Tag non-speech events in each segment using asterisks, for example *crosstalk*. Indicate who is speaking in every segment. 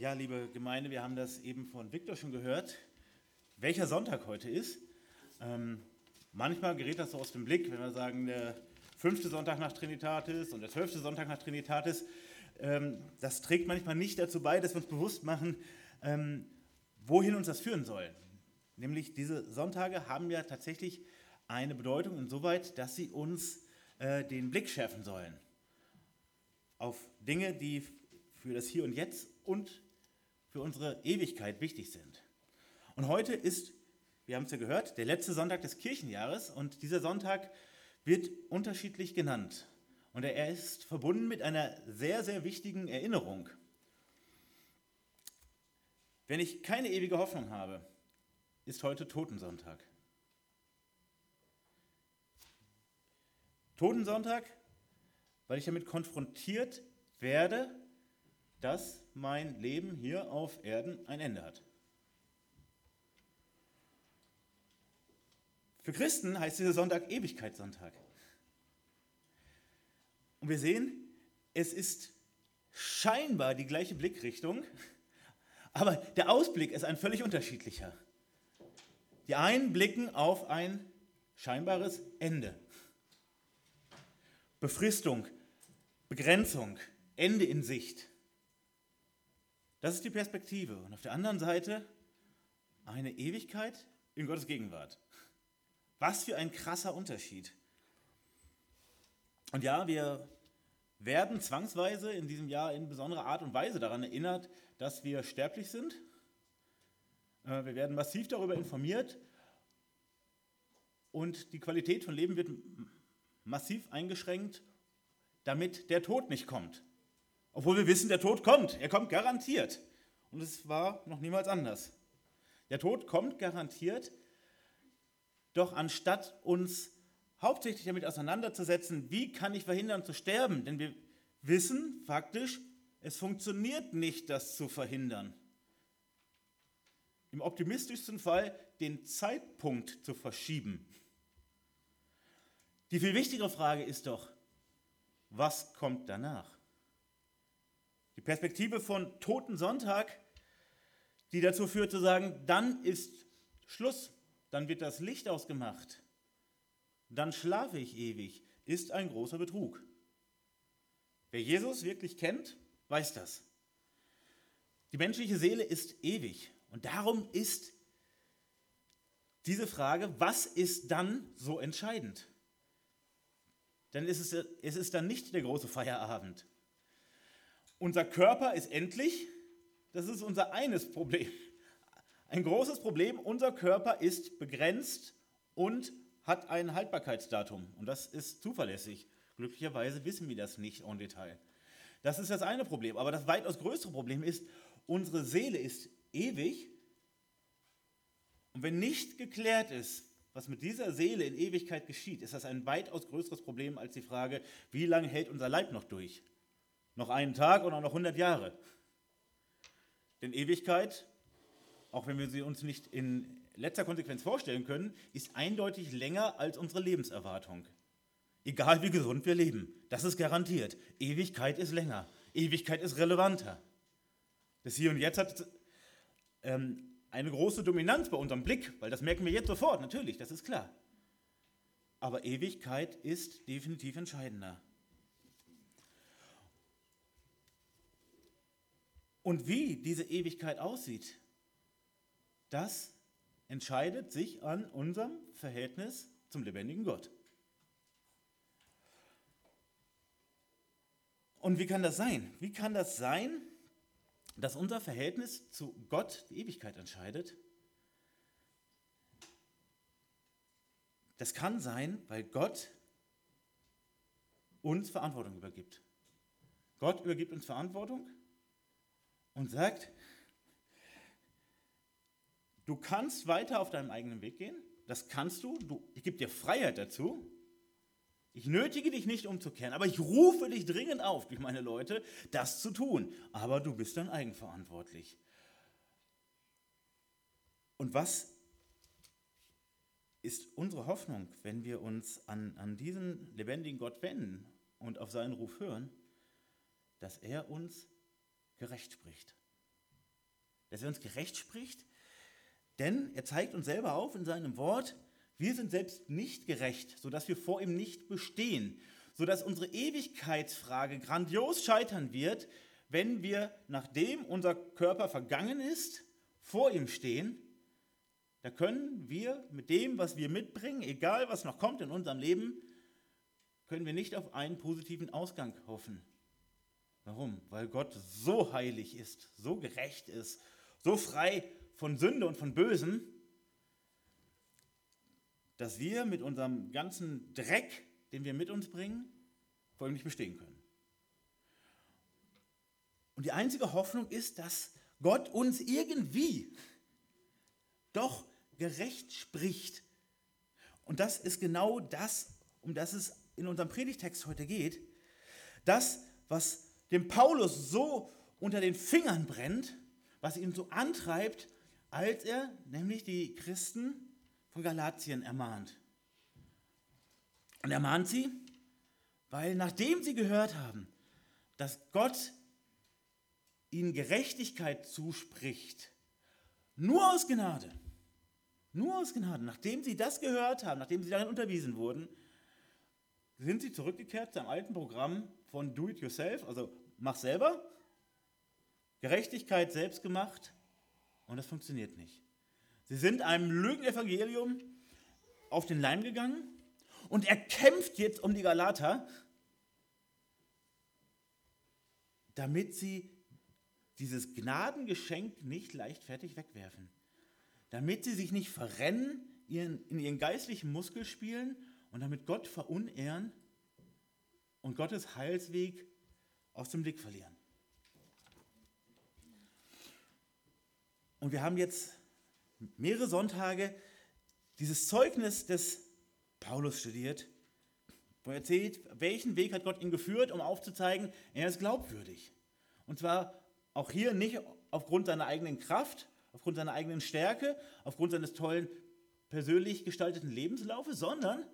Speaker 1: Ja, liebe Gemeinde, wir haben das eben von Viktor schon gehört, welcher Sonntag heute ist. Ähm, manchmal gerät das so aus dem Blick, wenn wir sagen, der fünfte Sonntag nach Trinitatis und der zwölfte Sonntag nach Trinitatis. Ähm, das trägt manchmal nicht dazu bei, dass wir uns bewusst machen, ähm, wohin uns das führen soll. Nämlich diese Sonntage haben ja tatsächlich eine Bedeutung insoweit, dass sie uns äh, den Blick schärfen sollen auf Dinge, die für das Hier und Jetzt und für unsere Ewigkeit wichtig sind. Und heute ist, wir haben es ja gehört, der letzte Sonntag des Kirchenjahres und dieser Sonntag wird unterschiedlich genannt. Und er ist verbunden mit einer sehr, sehr wichtigen Erinnerung. Wenn ich keine ewige Hoffnung habe, ist heute Totensonntag. Totensonntag, weil ich damit konfrontiert werde, dass mein Leben hier auf Erden ein Ende hat. Für Christen heißt dieser Sonntag Ewigkeitssonntag. Und wir sehen, es ist scheinbar die gleiche Blickrichtung, aber der Ausblick ist ein völlig unterschiedlicher. Die einen blicken auf ein scheinbares Ende. Befristung, Begrenzung, Ende in Sicht. Das ist die Perspektive. Und auf der anderen Seite eine Ewigkeit in Gottes Gegenwart. Was für ein krasser Unterschied. Und ja, wir werden zwangsweise in diesem Jahr in besonderer Art und Weise daran erinnert, dass wir sterblich sind. Äh, wir werden massiv darüber informiert und die Qualität von Leben wird massiv eingeschränkt, damit der Tod nicht kommt. Obwohl wir wissen, der Tod kommt. Er kommt garantiert. Und es war noch niemals anders. Der Tod kommt garantiert. Doch anstatt uns hauptsächlich damit auseinanderzusetzen, wie kann ich verhindern zu sterben, denn wir wissen faktisch, es funktioniert nicht, das zu verhindern. Im optimistischsten Fall den Zeitpunkt zu verschieben. Die viel wichtigere Frage ist doch, was kommt danach? Die Perspektive von Toten Sonntag, die dazu führt zu sagen, dann ist Schluss, dann wird das Licht ausgemacht, dann schlafe ich ewig, ist ein großer Betrug. Wer Jesus wirklich kennt, weiß das. Die menschliche Seele ist ewig und darum ist diese Frage, was ist dann so entscheidend? Denn es ist, es ist dann nicht der große Feierabend, unser Körper ist endlich, das ist unser eines Problem. Ein großes Problem, unser Körper ist begrenzt und hat ein Haltbarkeitsdatum. Und das ist zuverlässig. Glücklicherweise wissen wir das nicht en Detail. Das ist das eine Problem. Aber das weitaus größere Problem ist, unsere Seele ist ewig. Und wenn nicht geklärt ist, was mit dieser Seele in Ewigkeit geschieht, ist das ein weitaus größeres Problem als die Frage, wie lange hält unser Leib noch durch? Noch einen Tag oder noch 100 Jahre. Denn Ewigkeit, auch wenn wir sie uns nicht in letzter Konsequenz vorstellen können, ist eindeutig länger als unsere Lebenserwartung. Egal wie gesund wir leben, das ist garantiert. Ewigkeit ist länger. Ewigkeit ist relevanter. Das Hier und Jetzt hat ähm, eine große Dominanz bei unserem Blick, weil das merken wir jetzt sofort, natürlich, das ist klar. Aber Ewigkeit ist definitiv entscheidender. Und wie diese Ewigkeit aussieht, das entscheidet sich an unserem Verhältnis zum lebendigen Gott. Und wie kann das sein? Wie kann das sein, dass unser Verhältnis zu Gott die Ewigkeit entscheidet? Das kann sein, weil Gott uns Verantwortung übergibt. Gott übergibt uns Verantwortung und sagt, du kannst weiter auf deinem eigenen Weg gehen, das kannst du, du ich gebe dir Freiheit dazu, ich nötige dich nicht umzukehren, aber ich rufe dich dringend auf, durch meine Leute, das zu tun. Aber du bist dann eigenverantwortlich. Und was ist unsere Hoffnung, wenn wir uns an, an diesen lebendigen Gott wenden und auf seinen Ruf hören, dass er uns gerecht spricht. dass er uns gerecht spricht? Denn er zeigt uns selber auf in seinem Wort, wir sind selbst nicht gerecht, sodass wir vor ihm nicht bestehen, sodass unsere Ewigkeitsfrage grandios scheitern wird, wenn wir, nachdem unser Körper vergangen ist, vor ihm stehen. Da können wir mit dem, was wir mitbringen, egal was noch kommt in unserem Leben, können wir nicht auf einen positiven Ausgang hoffen. Warum? Weil Gott so heilig ist, so gerecht ist, so frei von Sünde und von Bösen, dass wir mit unserem ganzen Dreck, den wir mit uns bringen, vor ihm nicht bestehen können. Und die einzige Hoffnung ist, dass Gott uns irgendwie doch gerecht spricht. Und das ist genau das, um das es in unserem Predigtext heute geht, das, was dem Paulus so unter den Fingern brennt, was ihn so antreibt, als er nämlich die Christen von Galatien ermahnt. Und er mahnt sie, weil nachdem sie gehört haben, dass Gott ihnen Gerechtigkeit zuspricht, nur aus Gnade, nur aus Gnade, nachdem sie das gehört haben, nachdem sie darin unterwiesen wurden, sind sie zurückgekehrt zum alten Programm von Do It Yourself, also mach selber, Gerechtigkeit selbst gemacht und das funktioniert nicht. Sie sind einem Lügenevangelium auf den Leim gegangen und er kämpft jetzt um die Galater, damit sie dieses Gnadengeschenk nicht leichtfertig wegwerfen. Damit sie sich nicht verrennen in ihren geistlichen Muskelspielen und damit Gott verunehren und Gottes Heilsweg aus dem Blick verlieren. Und wir haben jetzt mehrere Sonntage dieses Zeugnis des Paulus studiert, wo er erzählt, welchen Weg hat Gott ihn geführt, um aufzuzeigen, er ist glaubwürdig. Und zwar auch hier nicht aufgrund seiner eigenen Kraft, aufgrund seiner eigenen Stärke, aufgrund seines tollen persönlich gestalteten Lebenslaufes, sondern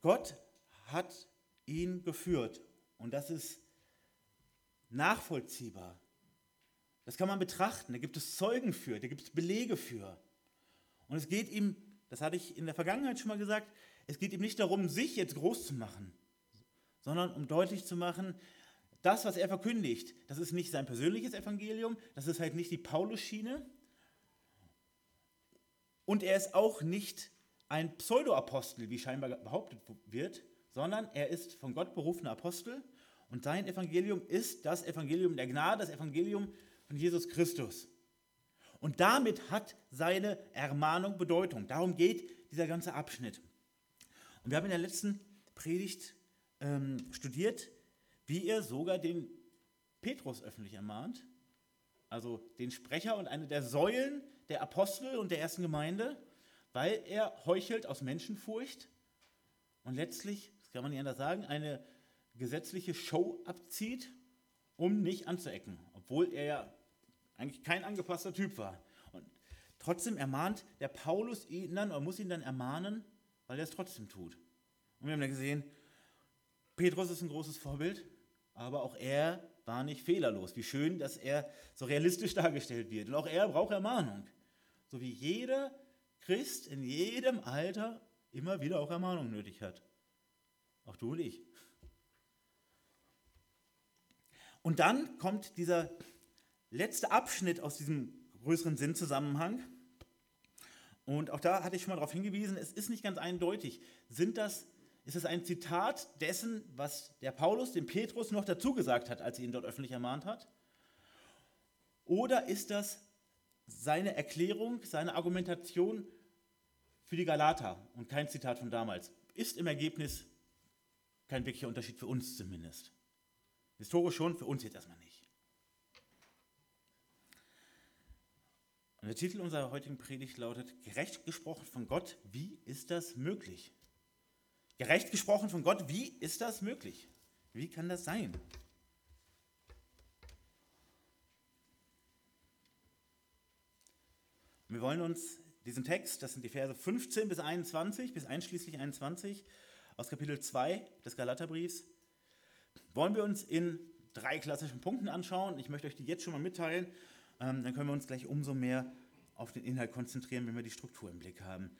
Speaker 1: Gott hat ihn geführt. Und das ist nachvollziehbar. Das kann man betrachten. Da gibt es Zeugen für, da gibt es Belege für. Und es geht ihm, das hatte ich in der Vergangenheit schon mal gesagt, es geht ihm nicht darum, sich jetzt groß zu machen, sondern um deutlich zu machen, das, was er verkündigt, das ist nicht sein persönliches Evangelium, das ist halt nicht die Paulus-Schiene. Und er ist auch nicht ein Pseudo-Apostel, wie scheinbar behauptet wird, sondern er ist von Gott berufener Apostel und sein Evangelium ist das Evangelium der Gnade, das Evangelium von Jesus Christus. Und damit hat seine Ermahnung Bedeutung. Darum geht dieser ganze Abschnitt. Und wir haben in der letzten Predigt ähm, studiert, wie er sogar den Petrus öffentlich ermahnt, also den Sprecher und eine der Säulen der Apostel und der ersten Gemeinde weil er heuchelt aus Menschenfurcht und letztlich, kann man nicht anders sagen, eine gesetzliche Show abzieht, um nicht anzuecken, obwohl er ja eigentlich kein angepasster Typ war. Und trotzdem ermahnt der Paulus ihn dann, oder muss ihn dann ermahnen, weil er es trotzdem tut. Und wir haben ja gesehen, Petrus ist ein großes Vorbild, aber auch er war nicht fehlerlos. Wie schön, dass er so realistisch *laughs* dargestellt wird. Und auch er braucht Ermahnung. So wie jeder Christ in jedem Alter immer wieder auch Ermahnung nötig hat. Auch du und ich. Und dann kommt dieser letzte Abschnitt aus diesem größeren Sinnzusammenhang. Und auch da hatte ich schon mal darauf hingewiesen, es ist nicht ganz eindeutig. Sind das, ist es ein Zitat dessen, was der Paulus dem Petrus noch dazu gesagt hat, als er ihn dort öffentlich ermahnt hat? Oder ist das seine Erklärung, seine Argumentation für die Galater und kein Zitat von damals. Ist im Ergebnis kein wirklicher Unterschied für uns zumindest. Historisch schon, für uns jetzt erstmal nicht. Und der Titel unserer heutigen Predigt lautet, gerecht gesprochen von Gott, wie ist das möglich? Gerecht gesprochen von Gott, wie ist das möglich? Wie kann das sein? Wir wollen uns diesen Text, das sind die Verse 15 bis 21, bis einschließlich 21 aus Kapitel 2 des Galaterbriefs, wollen wir uns in drei klassischen Punkten anschauen. Ich möchte euch die jetzt schon mal mitteilen. Ähm, dann können wir uns gleich umso mehr auf den Inhalt konzentrieren, wenn wir die Struktur im Blick haben.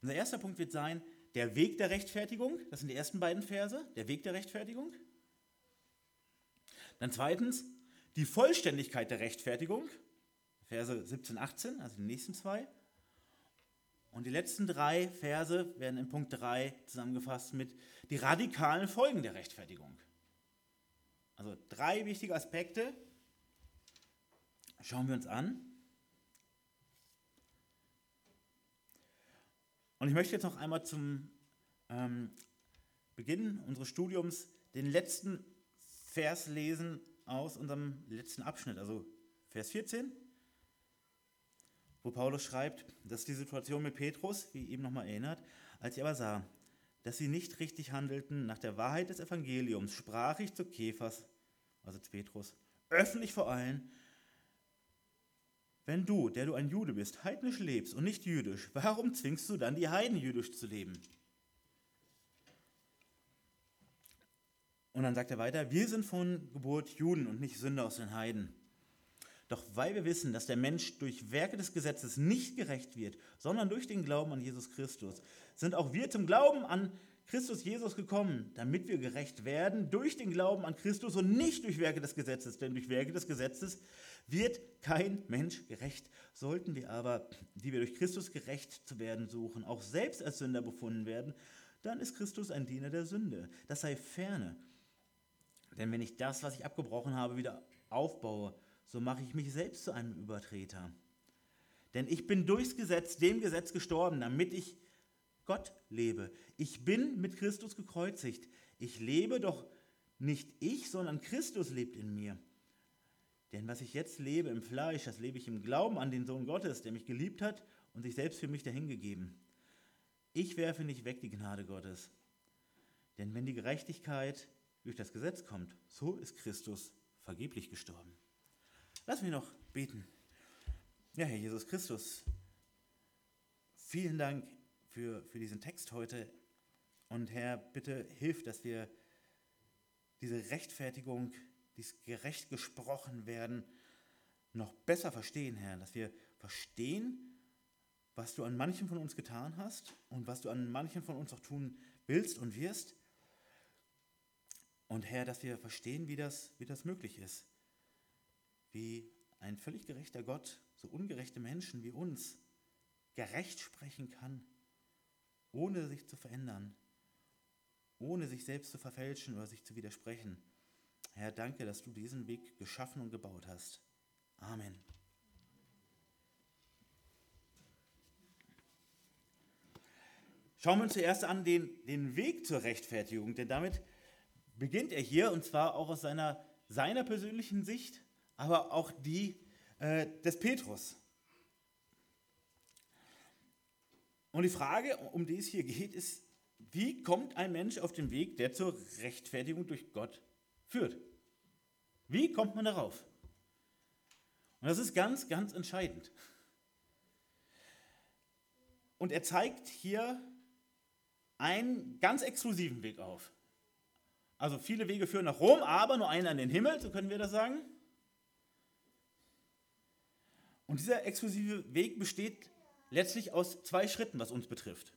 Speaker 1: Unser erster Punkt wird sein, der Weg der Rechtfertigung. Das sind die ersten beiden Verse, der Weg der Rechtfertigung. Dann zweitens, die Vollständigkeit der Rechtfertigung. Verse 17, 18, also die nächsten zwei. Und die letzten drei Verse werden in Punkt 3 zusammengefasst mit die radikalen Folgen der Rechtfertigung. Also drei wichtige Aspekte schauen wir uns an. Und ich möchte jetzt noch einmal zum ähm, Beginn unseres Studiums den letzten Vers lesen aus unserem letzten Abschnitt, also Vers 14 wo Paulus schreibt, dass die Situation mit Petrus, wie eben nochmal erinnert, als ich aber sah, dass sie nicht richtig handelten nach der Wahrheit des Evangeliums, sprach ich zu Kephas, also zu Petrus, öffentlich vor allen, wenn du, der du ein Jude bist, heidnisch lebst und nicht jüdisch, warum zwingst du dann die Heiden jüdisch zu leben? Und dann sagt er weiter, wir sind von Geburt Juden und nicht Sünder aus den Heiden. Doch weil wir wissen, dass der Mensch durch Werke des Gesetzes nicht gerecht wird, sondern durch den Glauben an Jesus Christus, sind auch wir zum Glauben an Christus Jesus gekommen, damit wir gerecht werden durch den Glauben an Christus und nicht durch Werke des Gesetzes. Denn durch Werke des Gesetzes wird kein Mensch gerecht. Sollten wir aber, die wir durch Christus gerecht zu werden suchen, auch selbst als Sünder befunden werden, dann ist Christus ein Diener der Sünde. Das sei ferne. Denn wenn ich das, was ich abgebrochen habe, wieder aufbaue, so mache ich mich selbst zu einem Übertreter. Denn ich bin durchs Gesetz, dem Gesetz gestorben, damit ich Gott lebe. Ich bin mit Christus gekreuzigt. Ich lebe doch nicht ich, sondern Christus lebt in mir. Denn was ich jetzt lebe im Fleisch, das lebe ich im Glauben an den Sohn Gottes, der mich geliebt hat und sich selbst für mich dahingegeben. Ich werfe nicht weg die Gnade Gottes. Denn wenn die Gerechtigkeit durch das Gesetz kommt, so ist Christus vergeblich gestorben. Lass mich noch beten. Ja, Herr Jesus Christus, vielen Dank für, für diesen Text heute. Und Herr, bitte hilf, dass wir diese Rechtfertigung, dieses gerecht gesprochen werden, noch besser verstehen, Herr. Dass wir verstehen, was du an manchen von uns getan hast und was du an manchen von uns auch tun willst und wirst. Und Herr, dass wir verstehen, wie das, wie das möglich ist wie ein völlig gerechter Gott so ungerechte Menschen wie uns gerecht sprechen kann, ohne sich zu verändern, ohne sich selbst zu verfälschen oder sich zu widersprechen. Herr, danke, dass du diesen Weg geschaffen und gebaut hast. Amen. Schauen wir uns zuerst an den, den Weg zur Rechtfertigung, denn damit beginnt er hier und zwar auch aus seiner, seiner persönlichen Sicht aber auch die äh, des Petrus. Und die Frage, um die es hier geht, ist, wie kommt ein Mensch auf den Weg, der zur Rechtfertigung durch Gott führt? Wie kommt man darauf? Und das ist ganz, ganz entscheidend. Und er zeigt hier einen ganz exklusiven Weg auf. Also viele Wege führen nach Rom, aber nur einen an den Himmel, so können wir das sagen. Und dieser exklusive Weg besteht letztlich aus zwei Schritten, was uns betrifft.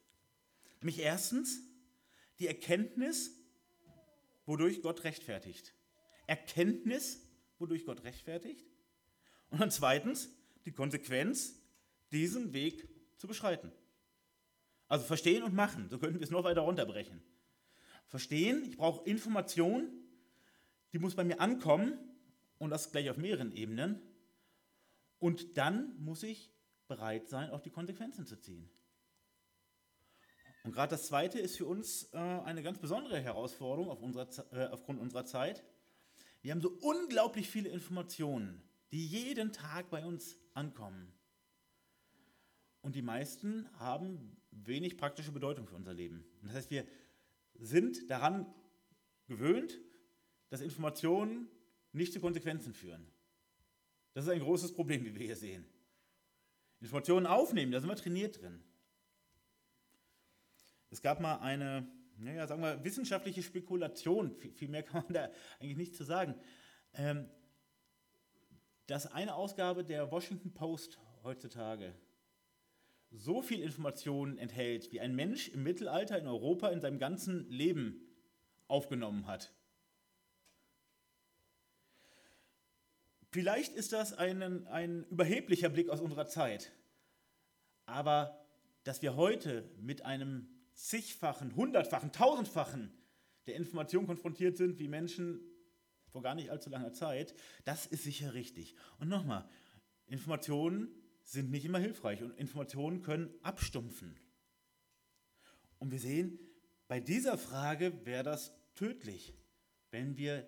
Speaker 1: Nämlich erstens die Erkenntnis, wodurch Gott rechtfertigt. Erkenntnis, wodurch Gott rechtfertigt. Und dann zweitens die Konsequenz, diesen Weg zu beschreiten. Also verstehen und machen, so könnten wir es noch weiter runterbrechen. Verstehen, ich brauche Information, die muss bei mir ankommen und das gleich auf mehreren Ebenen. Und dann muss ich bereit sein, auch die Konsequenzen zu ziehen. Und gerade das Zweite ist für uns äh, eine ganz besondere Herausforderung auf unserer, äh, aufgrund unserer Zeit. Wir haben so unglaublich viele Informationen, die jeden Tag bei uns ankommen. Und die meisten haben wenig praktische Bedeutung für unser Leben. Das heißt, wir sind daran gewöhnt, dass Informationen nicht zu Konsequenzen führen. Das ist ein großes Problem, wie wir hier sehen. Informationen aufnehmen, da sind wir trainiert drin. Es gab mal eine, naja, sagen wir, wissenschaftliche Spekulation, viel mehr kann man da eigentlich nicht zu sagen. ähm, dass eine Ausgabe der Washington Post heutzutage so viel Informationen enthält, wie ein Mensch im Mittelalter in Europa in seinem ganzen Leben aufgenommen hat. Vielleicht ist das ein, ein überheblicher Blick aus unserer Zeit, aber dass wir heute mit einem zigfachen, hundertfachen, tausendfachen der Information konfrontiert sind, wie Menschen vor gar nicht allzu langer Zeit, das ist sicher richtig. Und nochmal, Informationen sind nicht immer hilfreich und Informationen können abstumpfen. Und wir sehen, bei dieser Frage wäre das tödlich, wenn wir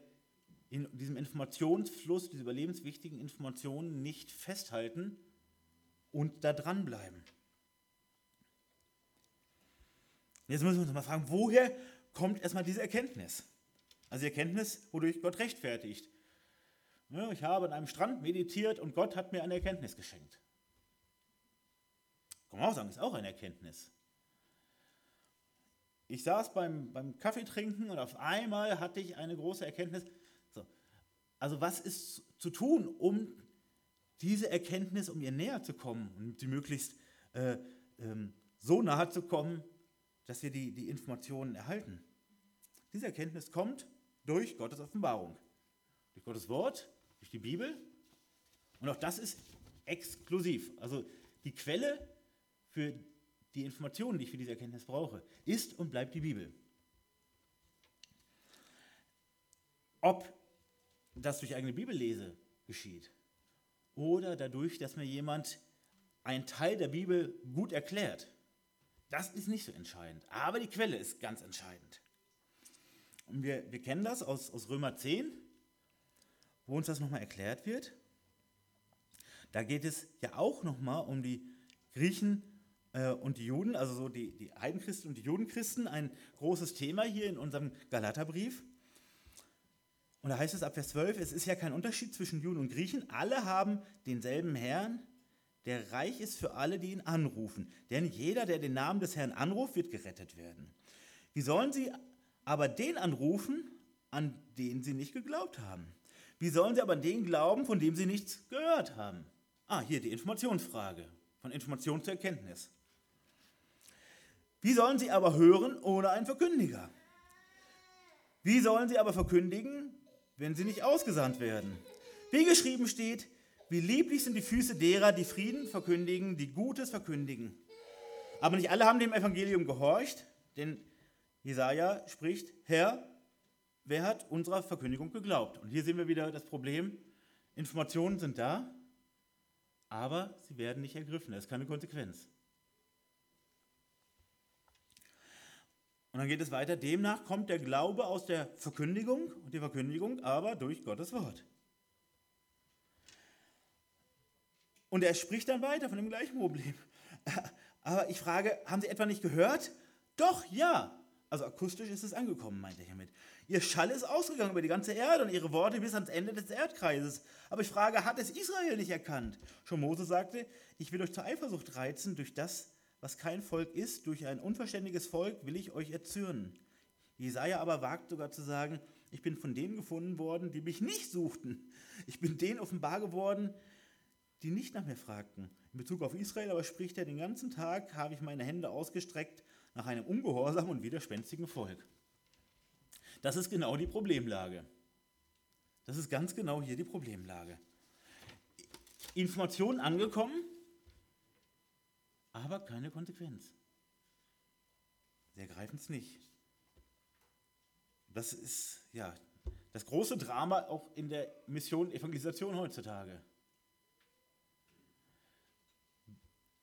Speaker 1: in diesem Informationsfluss, diese überlebenswichtigen Informationen nicht festhalten und da dranbleiben. Jetzt müssen wir uns mal fragen, woher kommt erstmal diese Erkenntnis? Also die Erkenntnis, wodurch Gott rechtfertigt. ich habe an einem Strand meditiert und Gott hat mir eine Erkenntnis geschenkt. Kann man auch sagen, ist auch eine Erkenntnis. Ich saß beim, beim Kaffeetrinken und auf einmal hatte ich eine große Erkenntnis. So. Also was ist zu tun, um diese Erkenntnis, um ihr näher zu kommen und sie möglichst äh, ähm, so nahe zu kommen, dass wir die, die Informationen erhalten? Diese Erkenntnis kommt durch Gottes Offenbarung, durch Gottes Wort, durch die Bibel. Und auch das ist exklusiv. Also die Quelle für die Informationen, die ich für diese Erkenntnis brauche, ist und bleibt die Bibel. Ob das durch eigene Bibellese geschieht oder dadurch, dass mir jemand einen Teil der Bibel gut erklärt, das ist nicht so entscheidend. Aber die Quelle ist ganz entscheidend. Und wir, wir kennen das aus, aus Römer 10, wo uns das nochmal erklärt wird. Da geht es ja auch nochmal um die Griechen äh, und die Juden, also so die, die Heidenchristen und die Judenchristen, ein großes Thema hier in unserem Galaterbrief. Und da heißt es ab Vers 12, es ist ja kein Unterschied zwischen Juden und Griechen, alle haben denselben Herrn, der reich ist für alle, die ihn anrufen. Denn jeder, der den Namen des Herrn anruft, wird gerettet werden. Wie sollen sie aber den anrufen, an den sie nicht geglaubt haben? Wie sollen sie aber an den glauben, von dem sie nichts gehört haben? Ah, hier die Informationsfrage, von Information zur Erkenntnis. Wie sollen sie aber hören ohne einen Verkündiger? Wie sollen sie aber verkündigen, wenn sie nicht ausgesandt werden? Wie geschrieben steht, wie lieblich sind die Füße derer, die Frieden verkündigen, die Gutes verkündigen. Aber nicht alle haben dem Evangelium gehorcht, denn Jesaja spricht: Herr, wer hat unserer Verkündigung geglaubt? Und hier sehen wir wieder das Problem: Informationen sind da, aber sie werden nicht ergriffen. Das ist keine Konsequenz. Und dann geht es weiter. Demnach kommt der Glaube aus der Verkündigung und die Verkündigung aber durch Gottes Wort. Und er spricht dann weiter von dem gleichen Problem. *laughs* Aber ich frage, haben Sie etwa nicht gehört? Doch, ja. Also akustisch ist es angekommen, meint er hiermit. Ihr Schall ist ausgegangen über die ganze Erde und ihre Worte bis ans Ende des Erdkreises. Aber ich frage, hat es Israel nicht erkannt? Schon Mose sagte, ich will euch zur Eifersucht reizen, durch das, was kein Volk ist, durch ein unverständiges Volk will ich euch erzürnen. Jesaja aber wagt sogar zu sagen, ich bin von denen gefunden worden, die mich nicht suchten. Ich bin denen offenbar geworden, die nicht nach mir fragten. In Bezug auf Israel aber spricht er, den ganzen Tag habe ich meine Hände ausgestreckt nach einem ungehorsamen und widerspenstigen Volk. Das ist genau die Problemlage. Das ist ganz genau hier die Problemlage. Informationen angekommen, aber keine Konsequenz. Sie ergreifen es nicht. Das ist ja das große Drama auch in der Mission Evangelisation heutzutage.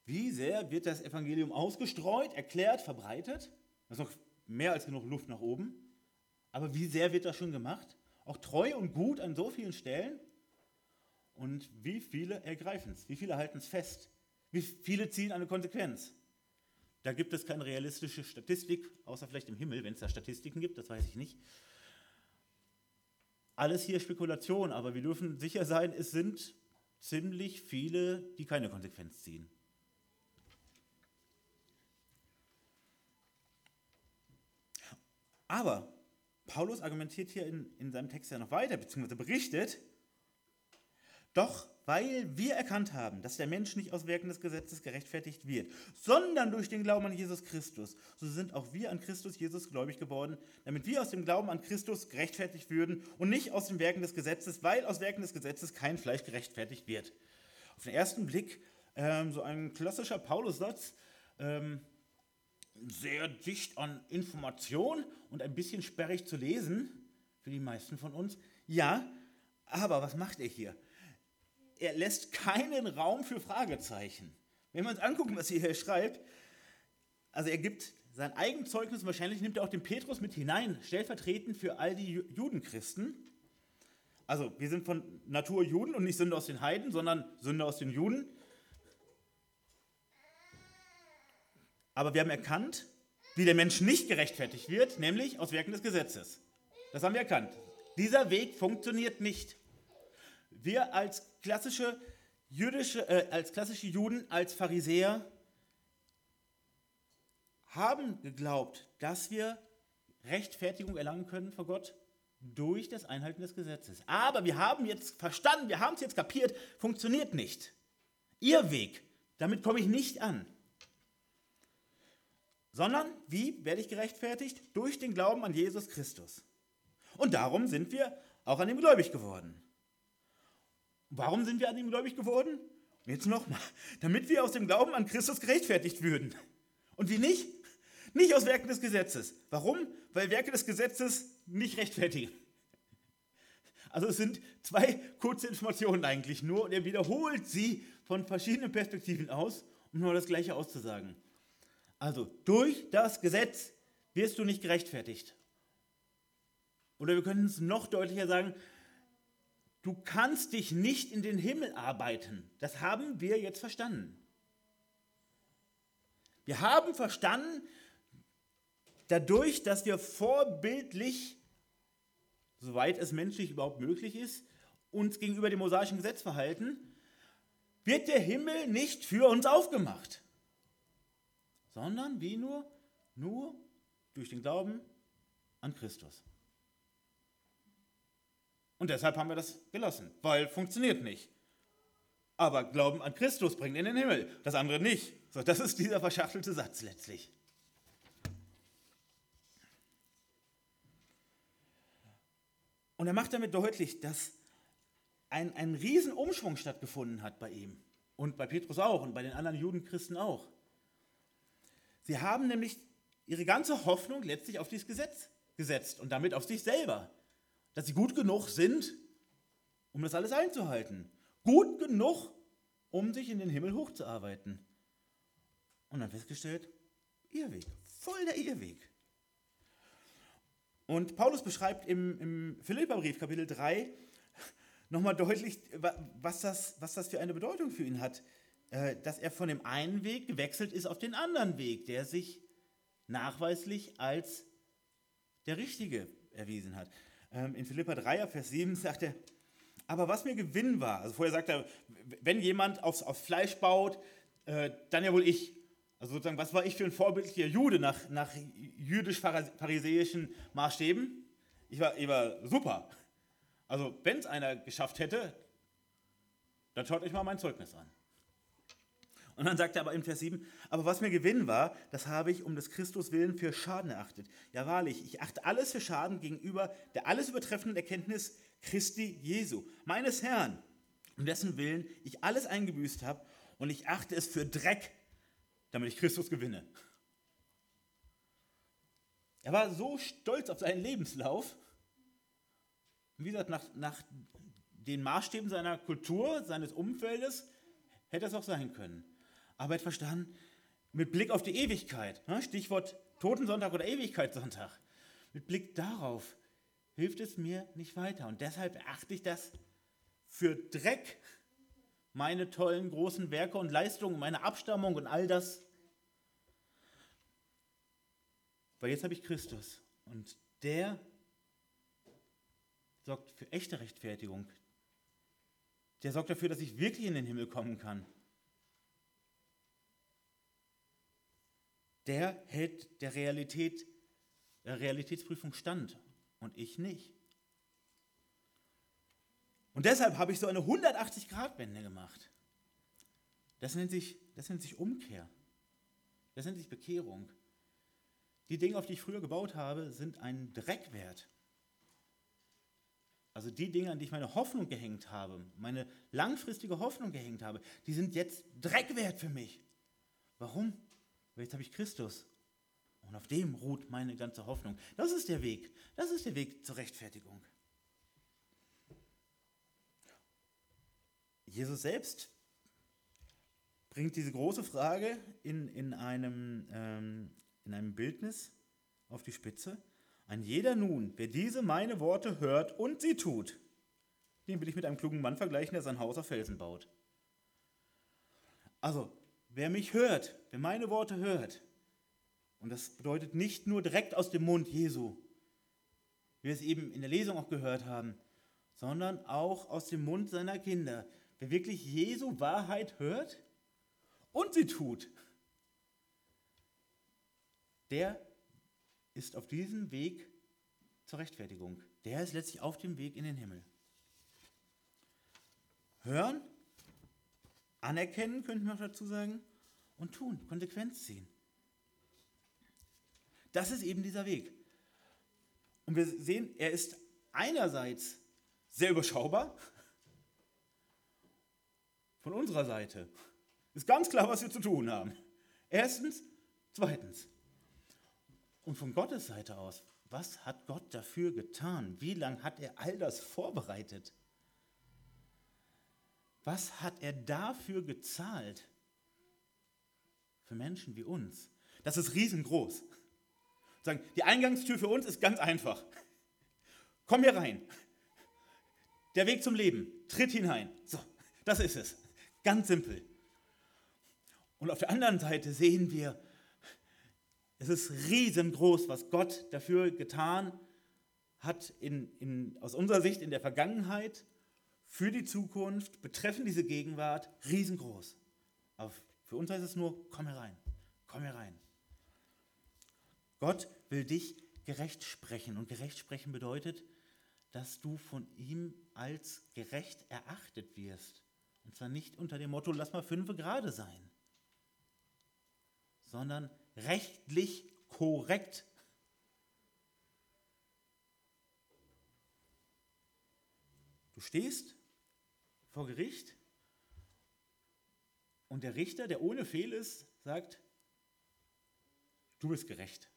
Speaker 1: Wie sehr wird das Evangelium ausgestreut, erklärt, verbreitet? Da ist noch mehr als genug Luft nach oben. Aber wie sehr wird das schon gemacht? Auch treu und gut an so vielen Stellen? Und wie viele ergreifen es? Wie viele halten es fest? Wie viele ziehen eine Konsequenz? Da gibt es keine realistische Statistik, außer vielleicht im Himmel, wenn es da Statistiken gibt, das weiß ich nicht. Alles hier Spekulation, aber wir dürfen sicher sein, es sind ziemlich viele, die keine Konsequenz ziehen. Aber Paulus argumentiert hier in, in seinem Text ja noch weiter, beziehungsweise berichtet, doch weil wir erkannt haben, dass der Mensch nicht aus Werken des Gesetzes gerechtfertigt wird, sondern durch den Glauben an Jesus Christus, so sind auch wir an Christus Jesus gläubig geworden, damit wir aus dem Glauben an Christus gerechtfertigt würden und nicht aus den Werken des Gesetzes, weil aus Werken des Gesetzes kein Fleisch gerechtfertigt wird. Auf den ersten Blick ähm, so ein klassischer Paulus-Satz, ähm, sehr dicht an Information und ein bisschen sperrig zu lesen für die meisten von uns. Ja, aber was macht er hier? Er lässt keinen Raum für Fragezeichen. Wenn wir uns angucken, was er hier schreibt, also er gibt sein Eigenzeugnis, wahrscheinlich nimmt er auch den Petrus mit hinein, stellvertretend für all die Judenchristen. Also wir sind von Natur Juden und nicht Sünder aus den Heiden, sondern Sünder aus den Juden. Aber wir haben erkannt, wie der Mensch nicht gerechtfertigt wird, nämlich aus Werken des Gesetzes. Das haben wir erkannt. Dieser Weg funktioniert nicht. Wir als klassische jüdische, äh, als klassische Juden, als Pharisäer haben geglaubt, dass wir Rechtfertigung erlangen können vor Gott durch das Einhalten des Gesetzes. Aber wir haben jetzt verstanden, wir haben es jetzt kapiert, funktioniert nicht. Ihr Weg, damit komme ich nicht an sondern wie werde ich gerechtfertigt? Durch den Glauben an Jesus Christus. Und darum sind wir auch an ihm gläubig geworden. Warum sind wir an ihm gläubig geworden? Jetzt nochmal, damit wir aus dem Glauben an Christus gerechtfertigt würden. Und wie nicht? Nicht aus Werken des Gesetzes. Warum? Weil Werke des Gesetzes nicht rechtfertigen. Also es sind zwei kurze Informationen eigentlich nur und er wiederholt sie von verschiedenen Perspektiven aus, um nur das Gleiche auszusagen. Also durch das Gesetz wirst du nicht gerechtfertigt. Oder wir können es noch deutlicher sagen, du kannst dich nicht in den Himmel arbeiten. Das haben wir jetzt verstanden. Wir haben verstanden, dadurch, dass wir vorbildlich, soweit es menschlich überhaupt möglich ist, uns gegenüber dem mosaischen Gesetz verhalten, wird der Himmel nicht für uns aufgemacht sondern wie nur? Nur durch den Glauben an Christus. Und deshalb haben wir das gelassen, weil funktioniert nicht. Aber Glauben an Christus bringt in den Himmel, das andere nicht. So, das ist dieser verschachtelte Satz letztlich. Und er macht damit deutlich, dass ein, ein Riesenumschwung stattgefunden hat bei ihm und bei Petrus auch und bei den anderen Judenchristen auch. Sie haben nämlich ihre ganze Hoffnung letztlich auf dieses Gesetz gesetzt und damit auf sich selber. Dass sie gut genug sind, um das alles einzuhalten. Gut genug, um sich in den Himmel hochzuarbeiten. Und dann festgestellt, Irrweg, voll der Irrweg. Und Paulus beschreibt im, im Philipperbrief, Kapitel 3, *laughs* nochmal deutlich, was das, was das für eine Bedeutung für ihn hat. Äh, dass er von dem einen Weg gewechselt ist auf den anderen Weg, der sich nachweislich als der richtige erwiesen hat. Ähm, in Philippa 3, Vers 7 *laughs* sagt er, aber was mir Gewinn war, also vorher sagt er, wenn jemand aufs, aufs Fleisch baut, äh, dann ja wohl ich. Also sozusagen, was war ich für ein vorbildlicher Jude nach, nach jüdisch-pharisäischen Maßstäben? Ich war, ich war super. Also wenn es einer geschafft hätte, dann schaut euch mal mein Zeugnis an. Und dann sagt er aber im Vers 7, aber was mir Gewinn war, das habe ich um des Christus willen für Schaden erachtet. Ja wahrlich, ich achte alles für Schaden gegenüber der alles übertreffenden Erkenntnis Christi Jesu, meines Herrn, um dessen Willen ich alles eingebüßt habe und ich achte es für Dreck, damit ich Christus gewinne. Er war so stolz auf seinen Lebenslauf, wie gesagt, nach, nach den Maßstäben seiner Kultur, seines Umfeldes, hätte es auch sein können. Hat verstanden, mit Blick auf die Ewigkeit, ne, Stichwort Totensonntag oder Ewigkeitssonntag, mit Blick darauf hilft es mir nicht weiter. Und deshalb erachte ich das für Dreck, meine tollen großen Werke und Leistungen, meine Abstammung und all das. Weil jetzt habe ich Christus und der sorgt für echte Rechtfertigung. Der sorgt dafür, dass ich wirklich in den Himmel kommen kann. Der hält der Realität, der Realitätsprüfung stand und ich nicht. Und deshalb habe ich so eine 180-Grad-Wende gemacht. Das nennt, sich, das nennt sich Umkehr. Das nennt sich Bekehrung. Die Dinge, auf die ich früher gebaut habe, sind ein Dreck wert. Also die Dinge, an die ich meine Hoffnung gehängt habe, meine langfristige Hoffnung gehängt habe, die sind jetzt Dreck wert für mich. Warum? Weil jetzt habe ich Christus. Und auf dem ruht meine ganze Hoffnung. Das ist der Weg. Das ist der Weg zur Rechtfertigung. Jesus selbst bringt diese große Frage in, in, einem, ähm, in einem Bildnis auf die Spitze. Ein jeder nun, wer diese meine Worte hört und sie tut, den will ich mit einem klugen Mann vergleichen, der sein Haus auf Felsen baut. Also, wer mich hört, wer meine Worte hört, und das bedeutet nicht nur direkt aus dem Mund Jesu, wie wir es eben in der Lesung auch gehört haben, sondern auch aus dem Mund seiner Kinder. Wer wirklich Jesu Wahrheit hört und sie tut, der ist auf diesem Weg zur Rechtfertigung. Der ist letztlich auf dem Weg in den Himmel. Hören, anerkennen, könnten wir auch dazu sagen, und tun, Konsequenz ziehen. Das ist eben dieser Weg. Und wir sehen, er ist einerseits sehr überschaubar. Von unserer Seite ist ganz klar, was wir zu tun haben. Erstens. Zweitens. Und von Gottes Seite aus, was hat Gott dafür getan? Wie lange hat er all das vorbereitet? Was hat er dafür gezahlt? Für Menschen wie uns. Das ist riesengroß. Die Eingangstür für uns ist ganz einfach. Komm hier rein. Der Weg zum Leben. Tritt hinein. So, das ist es. Ganz simpel. Und auf der anderen Seite sehen wir, es ist riesengroß, was Gott dafür getan hat, in, in, aus unserer Sicht in der Vergangenheit, für die Zukunft, betreffend diese Gegenwart, riesengroß. Aber für uns heißt es nur, komm herein, komm herein. Gott will dich gerecht sprechen. Und gerecht sprechen bedeutet, dass du von ihm als gerecht erachtet wirst. Und zwar nicht unter dem Motto, lass mal fünf gerade sein, sondern rechtlich korrekt. Stehst vor Gericht und der Richter, der ohne Fehl ist, sagt, du bist gerecht.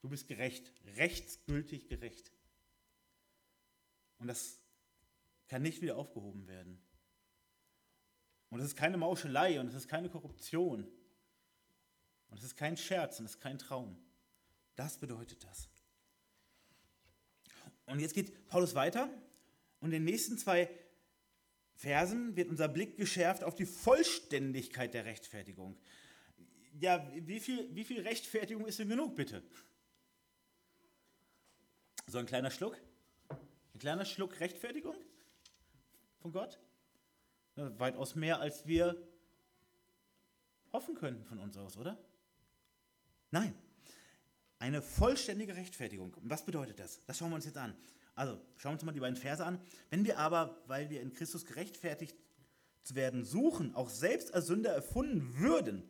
Speaker 1: Du bist gerecht, rechtsgültig gerecht. Und das kann nicht wieder aufgehoben werden. Und es ist keine Mauschelei und es ist keine Korruption. Und es ist kein Scherz und es ist kein Traum. Das bedeutet das. Und jetzt geht Paulus weiter und in den nächsten zwei Versen wird unser Blick geschärft auf die Vollständigkeit der Rechtfertigung. Ja, wie viel, wie viel Rechtfertigung ist denn genug, bitte? So ein kleiner Schluck? Ein kleiner Schluck Rechtfertigung von Gott? Weitaus mehr, als wir hoffen könnten von uns aus, oder? Nein. Eine vollständige Rechtfertigung. Und was bedeutet das? Das schauen wir uns jetzt an. Also, schauen wir uns mal die beiden Verse an. Wenn wir aber, weil wir in Christus gerechtfertigt zu werden suchen, auch selbst als Sünder erfunden würden,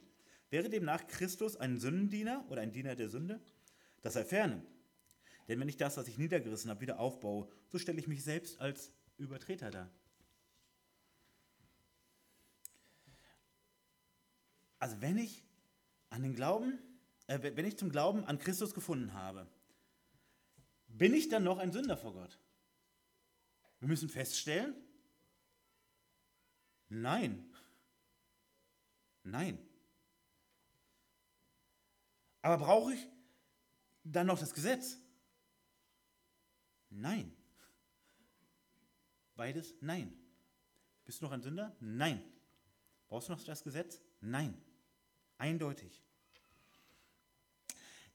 Speaker 1: wäre demnach Christus ein Sündendiener oder ein Diener der Sünde? Das sei ferne. Denn wenn ich das, was ich niedergerissen habe, wieder aufbaue, so stelle ich mich selbst als Übertreter dar. Also wenn ich an den Glauben, äh, wenn ich zum Glauben an Christus gefunden habe, bin ich dann noch ein Sünder vor Gott? Wir müssen feststellen, nein. Nein. Aber brauche ich dann noch das Gesetz? Nein. Beides? Nein. Bist du noch ein Sünder? Nein. Brauchst du noch das Gesetz? Nein. Eindeutig.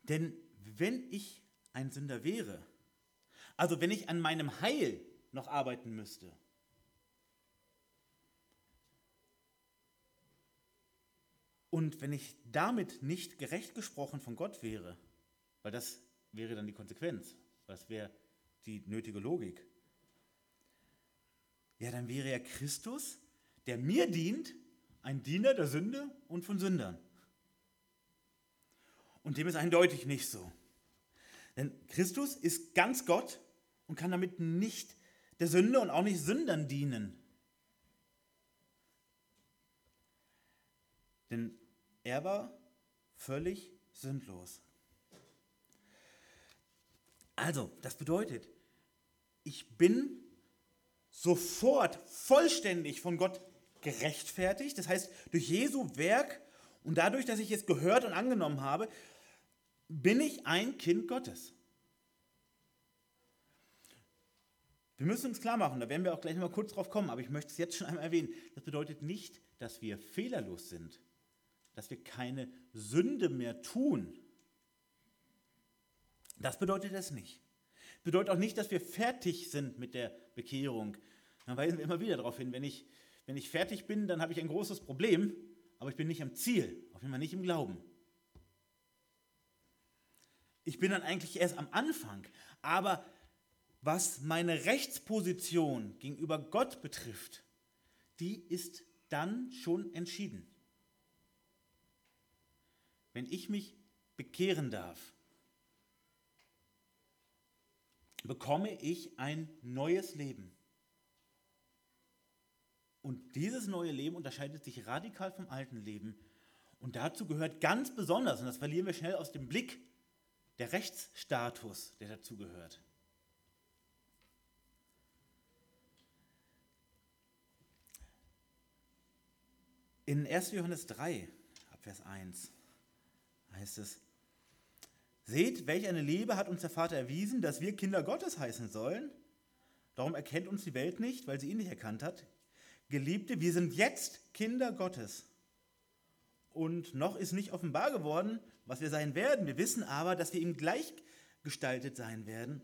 Speaker 1: Denn wenn ich ein Sünder wäre, also wenn ich an meinem Heil noch arbeiten müsste, und wenn ich damit nicht gerecht gesprochen von Gott wäre, weil das wäre dann die Konsequenz, Das wäre die nötige Logik. Ja, dann wäre ja Christus, der mir dient, ein Diener der Sünde und von Sündern. Und dem ist eindeutig nicht so. Denn Christus ist ganz Gott und kann damit nicht der Sünde und auch nicht Sündern dienen. Denn er war völlig sündlos. Also, das bedeutet, ich bin sofort vollständig von Gott gerechtfertigt. Das heißt, durch Jesu Werk und dadurch, dass ich es gehört und angenommen habe, bin ich ein Kind Gottes. Wir müssen uns klar machen, da werden wir auch gleich noch mal kurz drauf kommen, aber ich möchte es jetzt schon einmal erwähnen. Das bedeutet nicht, dass wir fehlerlos sind, dass wir keine Sünde mehr tun. Das bedeutet es nicht. Bedeutet auch nicht, dass wir fertig sind mit der Bekehrung. Da weisen wir immer wieder darauf hin, wenn ich, wenn ich fertig bin, dann habe ich ein großes Problem, aber ich bin nicht am Ziel, auf jeden Fall nicht im Glauben. Ich bin dann eigentlich erst am Anfang, aber was meine Rechtsposition gegenüber Gott betrifft, die ist dann schon entschieden. Wenn ich mich bekehren darf, bekomme ich ein neues Leben. Und dieses neue Leben unterscheidet sich radikal vom alten Leben. Und dazu gehört ganz besonders, und das verlieren wir schnell aus dem Blick, der Rechtsstatus, der dazugehört. In 1. Johannes 3, Abvers 1, heißt es, Seht, welch eine Liebe hat uns der Vater erwiesen, dass wir Kinder Gottes heißen sollen. Darum erkennt uns die Welt nicht, weil sie ihn nicht erkannt hat. Geliebte, wir sind jetzt Kinder Gottes. Und noch ist nicht offenbar geworden, was wir sein werden. Wir wissen aber, dass wir ihm gleichgestaltet sein werden,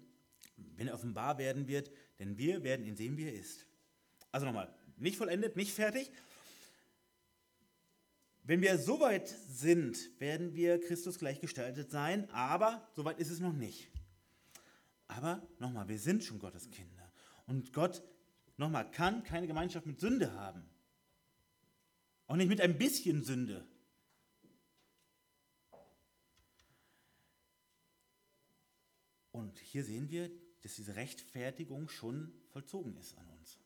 Speaker 1: wenn er offenbar werden wird, denn wir werden ihn sehen, wie er ist. Also nochmal, nicht vollendet, nicht fertig, wenn wir so weit sind, werden wir Christus gleichgestaltet sein, aber so weit ist es noch nicht. Aber nochmal, wir sind schon Gottes Kinder. Und Gott, nochmal, kann keine Gemeinschaft mit Sünde haben. Auch nicht mit ein bisschen Sünde. Und hier sehen wir, dass diese Rechtfertigung schon vollzogen ist an uns.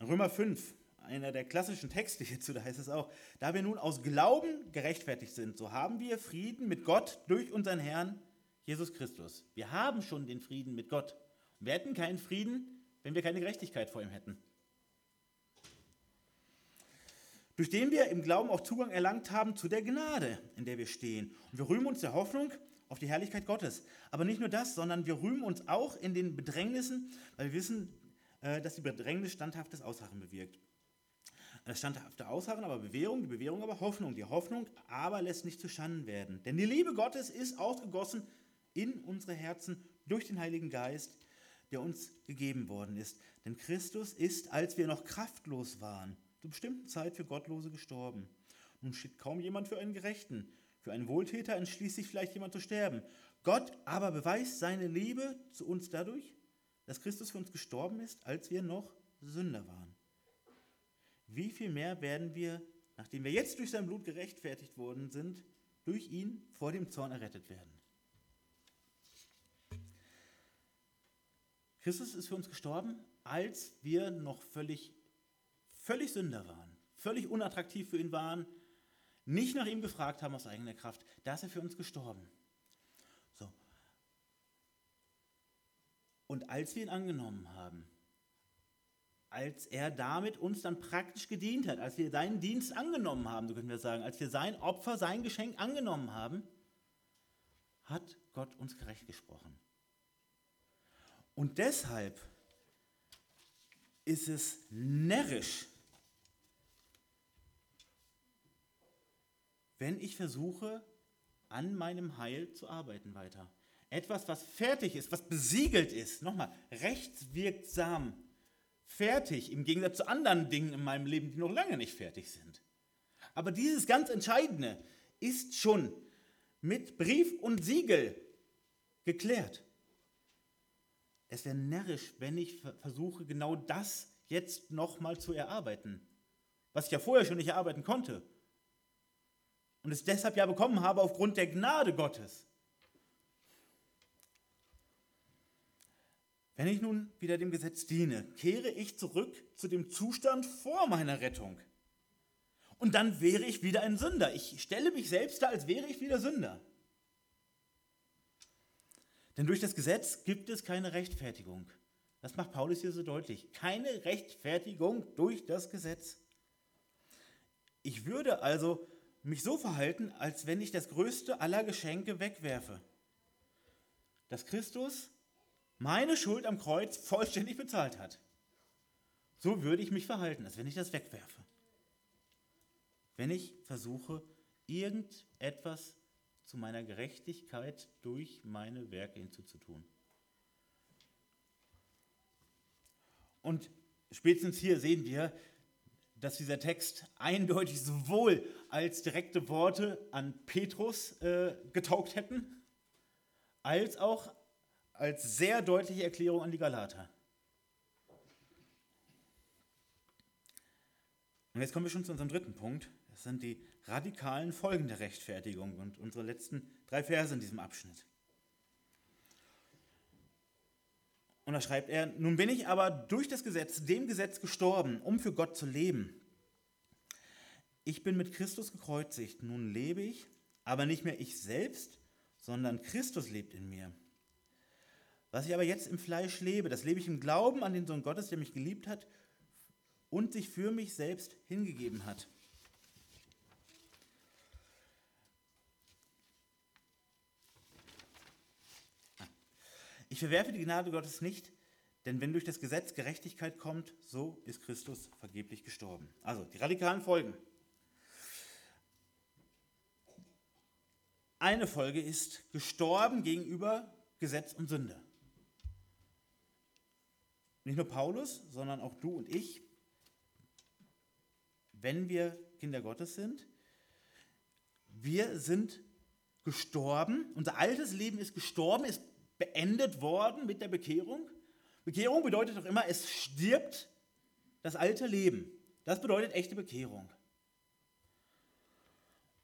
Speaker 1: Römer 5, einer der klassischen Texte hierzu, da heißt es auch, da wir nun aus Glauben gerechtfertigt sind, so haben wir Frieden mit Gott durch unseren Herrn Jesus Christus. Wir haben schon den Frieden mit Gott. Wir hätten keinen Frieden, wenn wir keine Gerechtigkeit vor ihm hätten. Durch den wir im Glauben auch Zugang erlangt haben zu der Gnade, in der wir stehen. Und wir rühmen uns der Hoffnung auf die Herrlichkeit Gottes. Aber nicht nur das, sondern wir rühmen uns auch in den Bedrängnissen, weil wir wissen, äh, dass die Bedrängnis standhaftes Ausharren bewirkt. Das standhafte Ausharren, aber Bewährung, die Bewährung aber Hoffnung. Die Hoffnung aber lässt nicht zu Schanden werden. Denn die Liebe Gottes ist ausgegossen in unsere Herzen durch den Heiligen Geist, der uns gegeben worden ist. Denn Christus ist, als wir noch kraftlos waren, zur bestimmten Zeit für Gottlose gestorben. Nun steht kaum jemand für einen Gerechten. Für einen Wohltäter entschließt sich vielleicht jemand zu sterben. Gott aber beweist seine Liebe zu uns dadurch, dass Christus für uns gestorben ist, als wir noch Sünder waren wie viel mehr werden wir, nachdem wir jetzt durch sein Blut gerechtfertigt worden sind, durch ihn vor dem Zorn errettet werden. Christus ist für uns gestorben, als wir noch völlig, völlig Sünder waren, völlig unattraktiv für ihn waren, nicht nach ihm gefragt haben aus eigener Kraft. Da ist er für uns gestorben. So. Und als wir ihn angenommen haben, als er damit uns dann praktisch gedient hat, als wir seinen Dienst angenommen haben, so können wir sagen, als wir sein Opfer, sein Geschenk angenommen haben, hat Gott uns gerecht gesprochen. Und deshalb ist es närrisch, wenn ich versuche, an meinem Heil zu arbeiten weiter. Etwas, was fertig ist, was besiegelt ist, nochmal, rechtswirksam fertig, im Gegensatz zu anderen Dingen in meinem Leben, die noch lange nicht fertig sind. Aber dieses ganz Entscheidende ist schon mit Brief und Siegel geklärt. Es wäre närrisch, wenn ich versuche, genau das jetzt nochmal zu erarbeiten, was ich ja vorher schon nicht erarbeiten konnte. Und es deshalb ja bekommen habe aufgrund der Gnade Gottes. Wenn ich nun wieder dem Gesetz diene, kehre ich zurück zu dem Zustand vor meiner Rettung. Und dann wäre ich wieder ein Sünder. Ich stelle mich selbst da, als wäre ich wieder Sünder. Denn durch das Gesetz gibt es keine Rechtfertigung. Das macht Paulus hier so deutlich. Keine Rechtfertigung durch das Gesetz. Ich würde also mich so verhalten, als wenn ich das größte aller Geschenke wegwerfe. Dass Christus meine Schuld am Kreuz vollständig bezahlt hat. So würde ich mich verhalten, als wenn ich das wegwerfe. Wenn ich versuche, irgendetwas zu meiner Gerechtigkeit durch meine Werke hinzuzutun. Und spätestens hier sehen wir, dass dieser Text eindeutig sowohl als direkte Worte an Petrus äh, getaugt hätten, als auch als sehr deutliche Erklärung an die Galater. Und jetzt kommen wir schon zu unserem dritten Punkt. Das sind die radikalen Folgen der Rechtfertigung und unsere letzten drei Verse in diesem Abschnitt. Und da schreibt er, nun bin ich aber durch das Gesetz, dem Gesetz gestorben, um für Gott zu leben. Ich bin mit Christus gekreuzigt, nun lebe ich, aber nicht mehr ich selbst, sondern Christus lebt in mir. Was ich aber jetzt im Fleisch lebe, das lebe ich im Glauben an den Sohn Gottes, der mich geliebt hat und sich für mich selbst hingegeben hat. Ich verwerfe die Gnade Gottes nicht, denn wenn durch das Gesetz Gerechtigkeit kommt, so ist Christus vergeblich gestorben. Also die radikalen Folgen. Eine Folge ist gestorben gegenüber Gesetz und Sünde. Nicht nur Paulus, sondern auch du und ich, wenn wir Kinder Gottes sind, wir sind gestorben, unser altes Leben ist gestorben, ist beendet worden mit der Bekehrung. Bekehrung bedeutet doch immer, es stirbt das alte Leben. Das bedeutet echte Bekehrung.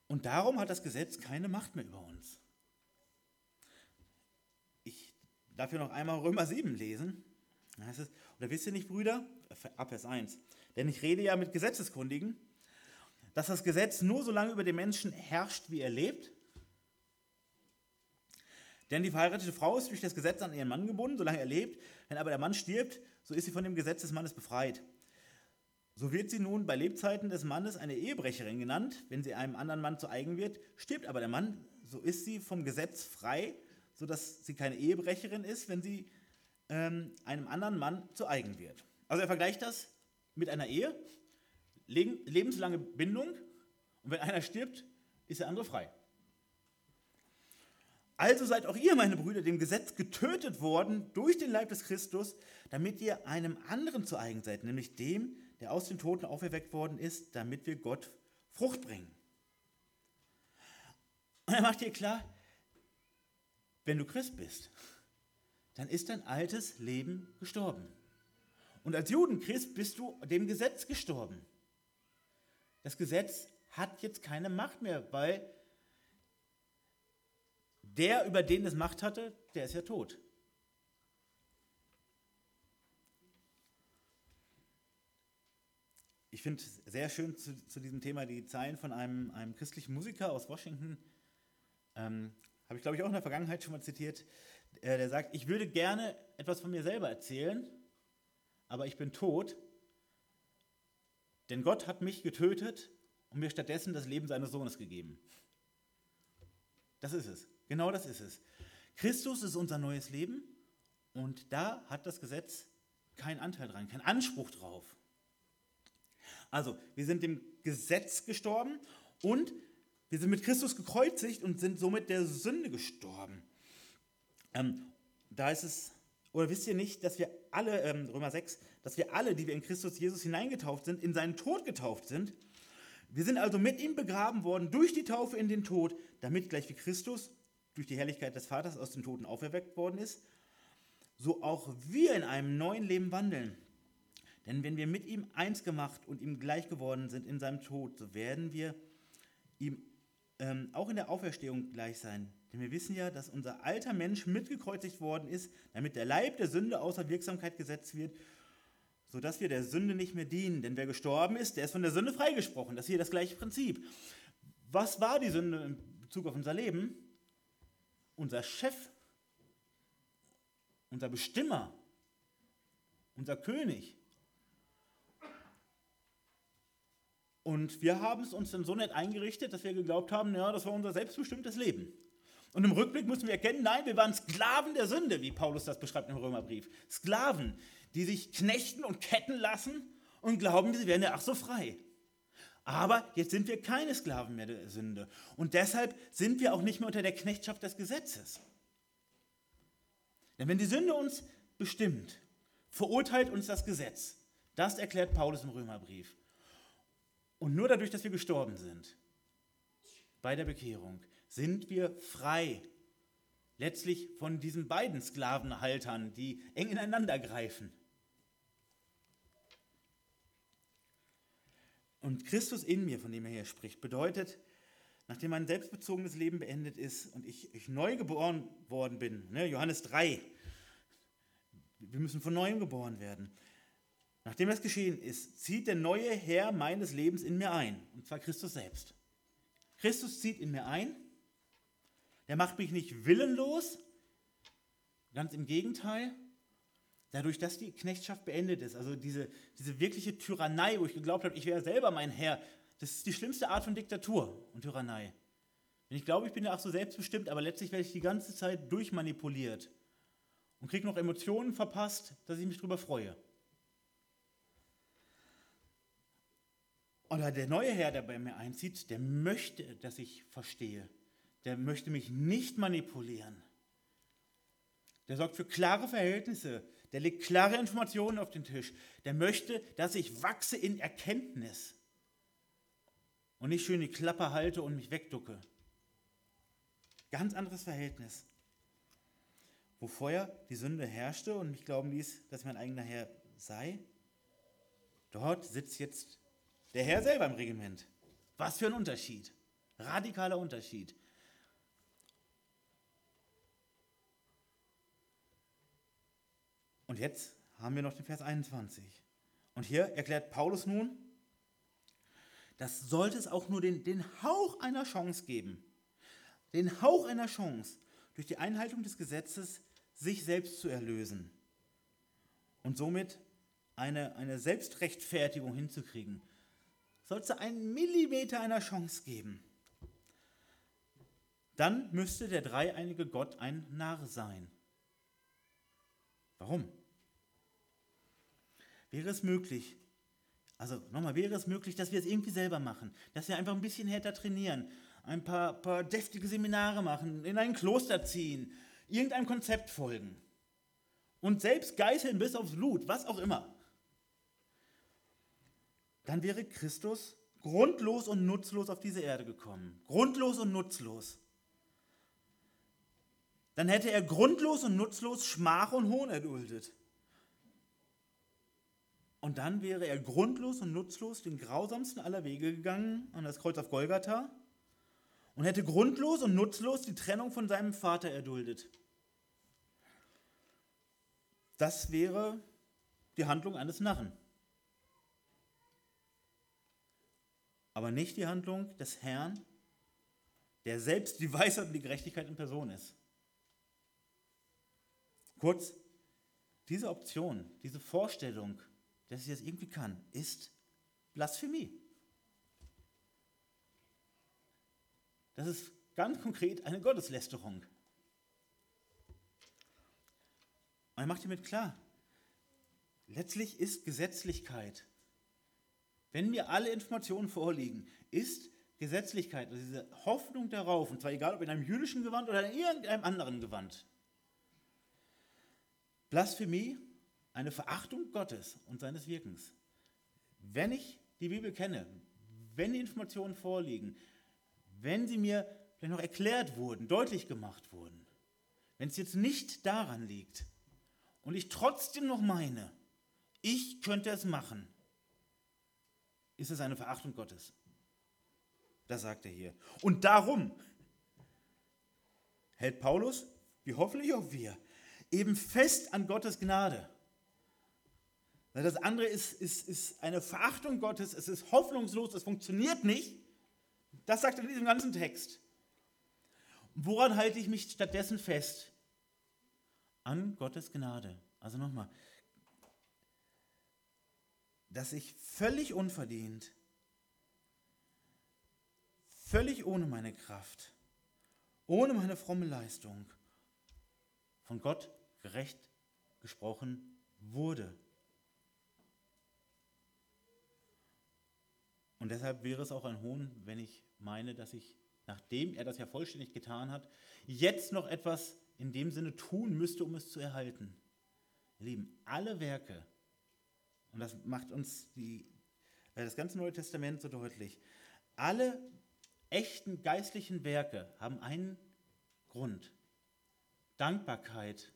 Speaker 1: Und darum hat das Gesetz keine Macht mehr über uns. Ich darf hier noch einmal Römer 7 lesen. Heißt es, oder wisst ihr nicht, Brüder? Ab Vers 1. Denn ich rede ja mit Gesetzeskundigen, dass das Gesetz nur so lange über den Menschen herrscht, wie er lebt. Denn die verheiratete Frau ist durch das Gesetz an ihren Mann gebunden, solange er lebt. Wenn aber der Mann stirbt, so ist sie von dem Gesetz des Mannes befreit. So wird sie nun bei Lebzeiten des Mannes eine Ehebrecherin genannt, wenn sie einem anderen Mann zu eigen wird. Stirbt aber der Mann, so ist sie vom Gesetz frei, sodass sie keine Ehebrecherin ist, wenn sie ähm, einem anderen Mann zu eigen wird. Also er vergleicht das mit einer Ehe, lebenslange Bindung, und wenn einer stirbt, ist der andere frei. Also seid auch ihr, meine Brüder, dem Gesetz getötet worden durch den Leib des Christus, damit ihr einem anderen zu eigen seid, nämlich dem, der aus den Toten auferweckt worden ist, damit wir Gott Frucht bringen. Und er macht dir klar, wenn du Christ bist, dann ist dein altes Leben gestorben. Und als Judenchrist bist du dem Gesetz gestorben. Das Gesetz hat jetzt keine Macht mehr, weil der, über den es Macht hatte, der ist ja tot. Ich finde sehr schön zu, zu, diesem Thema die Zeilen von einem, einem christlichen Musiker aus Washington. Ähm, Habe ich, glaube ich, auch in der Vergangenheit schon mal zitiert. Äh, der sagt, ich würde gerne etwas von mir selber erzählen, aber ich bin tot, denn Gott hat mich getötet und mir stattdessen das Leben seines Sohnes gegeben. Das ist es. Genau das ist es. Christus ist unser neues Leben und da hat das Gesetz keinen Anteil dran, keinen Anspruch drauf. Also, wir sind dem Gesetz gestorben und wir sind mit Christus gekreuzigt und sind somit der Sünde gestorben. Ähm, da ist es, oder wisst ihr nicht, dass wir alle, ähm, Römer 6, dass wir alle, die wir in Christus Jesus hineingetauft sind, in seinen Tod getauft sind? Wir sind also mit ihm begraben worden durch die Taufe in den Tod, damit gleich wie Christus durch die Herrlichkeit des Vaters aus den Toten auferweckt worden ist, so auch wir in einem neuen Leben wandeln. Denn wenn wir mit ihm eins gemacht und ihm gleich geworden sind in seinem Tod, so werden wir ihm ähm, auch in der Auferstehung gleich sein. Denn wir wissen ja, dass unser alter Mensch mitgekreuzigt worden ist, damit der Leib der Sünde außer Wirksamkeit gesetzt wird, sodass wir der Sünde nicht mehr dienen. Denn wer gestorben ist, der ist von der Sünde freigesprochen. Das ist hier das gleiche Prinzip. Was war die Sünde in Bezug auf unser Leben? Unser Chef, unser Bestimmer, unser König. Und wir haben es uns dann so nett eingerichtet, dass wir geglaubt haben, ja, das war unser selbstbestimmtes Leben. Und im Rückblick müssen wir erkennen, nein, wir waren Sklaven der Sünde, wie Paulus das beschreibt im Römerbrief. Sklaven, die sich knechten und ketten lassen und glauben, sie wären ja ach so frei. Aber jetzt sind wir keine Sklaven mehr der Sünde. Und deshalb sind wir auch nicht mehr unter der Knechtschaft des Gesetzes. Denn wenn die Sünde uns bestimmt, verurteilt uns das Gesetz. Das erklärt Paulus im Römerbrief. Und nur dadurch, dass wir gestorben sind, bei der Bekehrung, sind wir frei. Letztlich von diesen beiden Sklavenhaltern, die eng ineinander greifen. Und Christus in mir, von dem er hier spricht, bedeutet, nachdem mein selbstbezogenes Leben beendet ist und ich, ich neu geboren worden bin, ne, Johannes 3, wir müssen von neuem geboren werden, Nachdem das geschehen ist, zieht der neue Herr meines Lebens in mir ein, und zwar Christus selbst. Christus zieht in mir ein, der macht mich nicht willenlos, ganz im Gegenteil, dadurch, dass die Knechtschaft beendet ist, also diese, diese wirkliche Tyrannei, wo ich geglaubt habe, ich wäre selber mein Herr, das ist die schlimmste Art von Diktatur und Tyrannei. Wenn ich glaube, ich bin ja auch so selbstbestimmt, aber letztlich werde ich die ganze Zeit durchmanipuliert und kriege noch Emotionen verpasst, dass ich mich darüber freue. Oder der neue Herr, der bei mir einzieht, der möchte, dass ich verstehe. Der möchte mich nicht manipulieren. Der sorgt für klare Verhältnisse. Der legt klare Informationen auf den Tisch. Der möchte, dass ich wachse in Erkenntnis. Und nicht schön die Klappe halte und mich wegducke. Ganz anderes Verhältnis. Wo vorher die Sünde herrschte und mich glauben ließ, dass mein eigener Herr sei, dort sitzt jetzt der Herr selber im Regiment. Was für ein Unterschied. Radikaler Unterschied. Und jetzt haben wir noch den Vers 21. Und hier erklärt Paulus nun, das sollte es auch nur den, den Hauch einer Chance geben. Den Hauch einer Chance, durch die Einhaltung des Gesetzes sich selbst zu erlösen. Und somit eine, eine Selbstrechtfertigung hinzukriegen soll es einen Millimeter einer Chance geben. Dann müsste der dreieinige Gott ein Narr sein. Warum? Wäre es möglich, also nochmal, wäre es möglich, dass wir es irgendwie selber machen, dass wir einfach ein bisschen härter trainieren, ein paar, paar deftige Seminare machen, in ein Kloster ziehen, irgendeinem Konzept folgen und selbst geißeln bis aufs Blut, was auch immer dann wäre Christus grundlos und nutzlos auf diese Erde gekommen. Grundlos und nutzlos. Dann hätte er grundlos und nutzlos Schmach und Hohn erduldet. Und dann wäre er grundlos und nutzlos den grausamsten aller Wege gegangen an das Kreuz auf Golgatha und hätte grundlos und nutzlos die Trennung von seinem Vater erduldet. Das wäre die Handlung eines Narren. aber nicht die Handlung des Herrn, der selbst die Weisheit und die Gerechtigkeit in Person ist. Kurz, diese Option, diese Vorstellung, dass ich das irgendwie kann, ist Blasphemie. Das ist ganz konkret eine Gotteslästerung. Und er macht hiermit klar, letztlich ist Gesetzlichkeit wenn mir alle Informationen vorliegen, ist Gesetzlichkeit, also diese Hoffnung darauf, und zwar egal ob in einem jüdischen Gewand oder in irgendeinem anderen Gewand, Blasphemie, eine Verachtung Gottes und seines Wirkens. Wenn ich die Bibel kenne, wenn die Informationen vorliegen, wenn sie mir vielleicht noch erklärt wurden, deutlich gemacht wurden, wenn es jetzt nicht daran liegt und ich trotzdem noch meine, ich könnte es machen, ist es eine Verachtung Gottes. Das sagt er hier. Und darum hält Paulus, wie hoffentlich auch wir, eben fest an Gottes Gnade. Das andere ist, ist, ist eine Verachtung Gottes, es ist hoffnungslos, es funktioniert nicht. Das sagt er in diesem ganzen Text. Woran halte ich mich stattdessen fest? An Gottes Gnade. Also nochmal, dass ich völlig unverdient, völlig ohne meine Kraft, ohne meine fromme Leistung von Gott gerecht gesprochen wurde. Und deshalb wäre es auch ein Hohn, wenn ich meine, dass ich, nachdem er das ja vollständig getan hat, jetzt noch etwas in dem Sinne tun müsste, um es zu erhalten. Lieben, alle Werke, und das macht uns die, das ganze Neue Testament so deutlich, alle echten geistlichen Werke haben einen Grund. Dankbarkeit.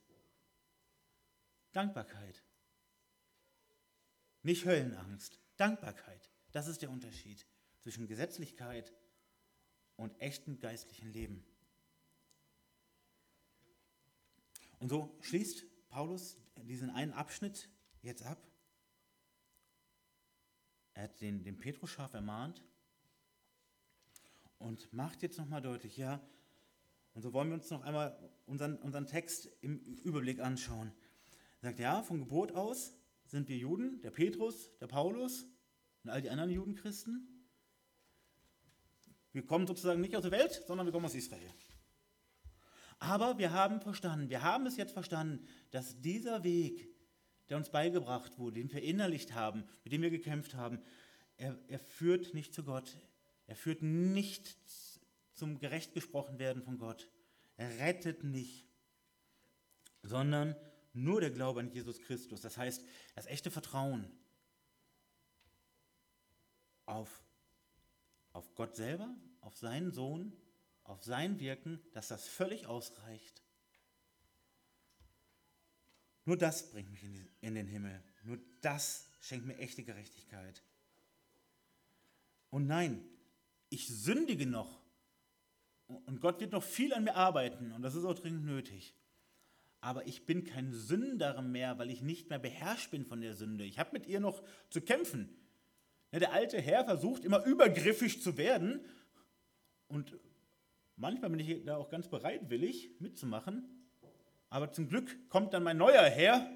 Speaker 1: Dankbarkeit. Nicht Höllenangst, Dankbarkeit. Das ist der Unterschied zwischen Gesetzlichkeit und echtem geistlichen Leben. Und so schließt Paulus diesen einen Abschnitt jetzt ab. Er hat den, den Petrus scharf ermahnt und macht jetzt nochmal deutlich, ja, und so wollen wir uns noch einmal unseren, unseren Text im Überblick anschauen. Er sagt, ja, von Geburt aus sind wir Juden, der Petrus, der Paulus und all die anderen Judenchristen. Wir kommen sozusagen nicht aus der Welt, sondern wir kommen aus Israel. Aber wir haben verstanden, wir haben es jetzt verstanden, dass dieser Weg, der uns beigebracht wurde, den wir verinnerlicht haben, mit dem wir gekämpft haben, er, er führt nicht zu Gott. Er führt nicht zum gerecht gesprochen werden von Gott. Er rettet nicht, sondern nur der Glaube an Jesus Christus. Das heißt, das echte Vertrauen auf, auf Gott selber, auf seinen Sohn auf sein Wirken, dass das völlig ausreicht. Nur das bringt mich in, in den Himmel. Nur das schenkt mir echte Gerechtigkeit. Und nein, ich sündige noch. Und Gott wird noch viel an mir arbeiten. Und das ist auch dringend nötig. Aber ich bin kein Sünder mehr, weil ich nicht mehr beherrscht bin von der Sünde. Ich habe mit ihr noch zu kämpfen. Der alte Herr versucht immer übergriffig zu werden und Manchmal bin ich da auch ganz bereitwillig mitzumachen, aber zum Glück kommt dann mein neuer Herr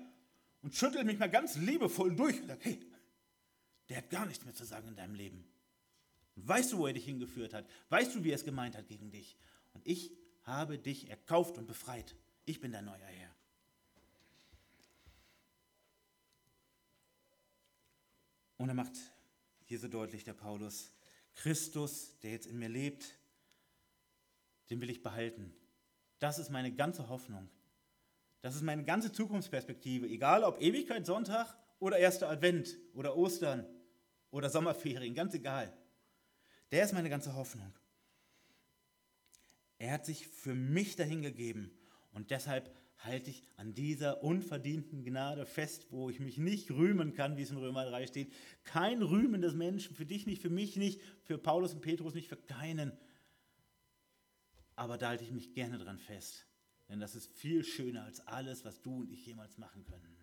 Speaker 1: und schüttelt mich mal ganz liebevoll durch und sagt, hey, der hat gar nichts mehr zu sagen in deinem Leben. weißt du, wo er dich hingeführt hat? Weißt du, wie er es gemeint hat gegen dich? Und ich habe dich erkauft und befreit. Ich bin dein neuer Herr. Und er macht hier so deutlich, der Paulus, Christus, der jetzt in mir lebt, den will ich behalten. Das ist meine ganze Hoffnung. Das ist meine ganze Zukunftsperspektive, egal ob Ewigkeit, Sonntag oder erster Advent oder Ostern oder Sommerferien, ganz egal. Der ist meine ganze Hoffnung. Er hat sich für mich dahingegeben und deshalb halte ich an dieser unverdienten Gnade fest, wo ich mich nicht rühmen kann, wie es in Römer 3 steht. Kein Rühmen des Menschen, für dich nicht, für mich nicht, für Paulus und Petrus nicht, für keinen aber da halte ich mich gerne dran fest. Denn das ist viel schöner als alles, was du und ich jemals machen können.